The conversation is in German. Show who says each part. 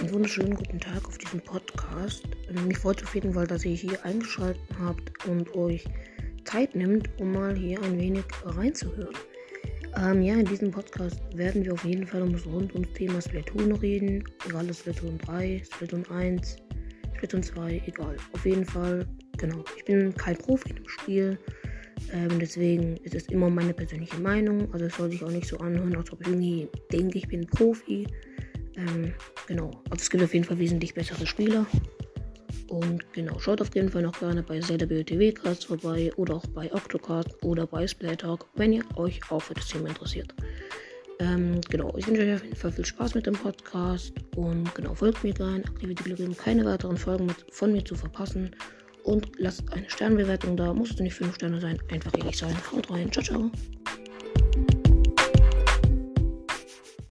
Speaker 1: einen wunderschönen guten Tag auf diesem Podcast. Ähm, mich freut auf jeden Fall, dass ihr hier eingeschaltet habt und euch Zeit nimmt, um mal hier ein wenig reinzuhören. Ähm, ja, in diesem Podcast werden wir auf jeden Fall um das rund ums Thema Splatoon reden. Egal, Splatoon 3, Splatoon 1, Splatoon 2, egal. Auf jeden Fall, genau. Ich bin kein Profi im Spiel. Ähm, deswegen ist es immer meine persönliche Meinung. Also es soll sich auch nicht so anhören, als ob ich irgendwie denke, ich bin Profi. Ähm, genau. Also es gibt auf jeden Fall wesentlich bessere Spieler. Und genau, schaut auf jeden Fall noch gerne bei ZWTW Cards vorbei oder auch bei Octocard oder bei Splaytalk, wenn ihr euch auch für das Thema interessiert. Ähm, genau, ich wünsche euch auf jeden Fall viel Spaß mit dem Podcast und genau, folgt mir gerne, aktiviert die Glocke, um keine weiteren Folgen mit, von mir zu verpassen und lasst eine Sternbewertung da, muss es nicht 5 Sterne sein, einfach ehrlich sein. Haut rein, ciao, ciao.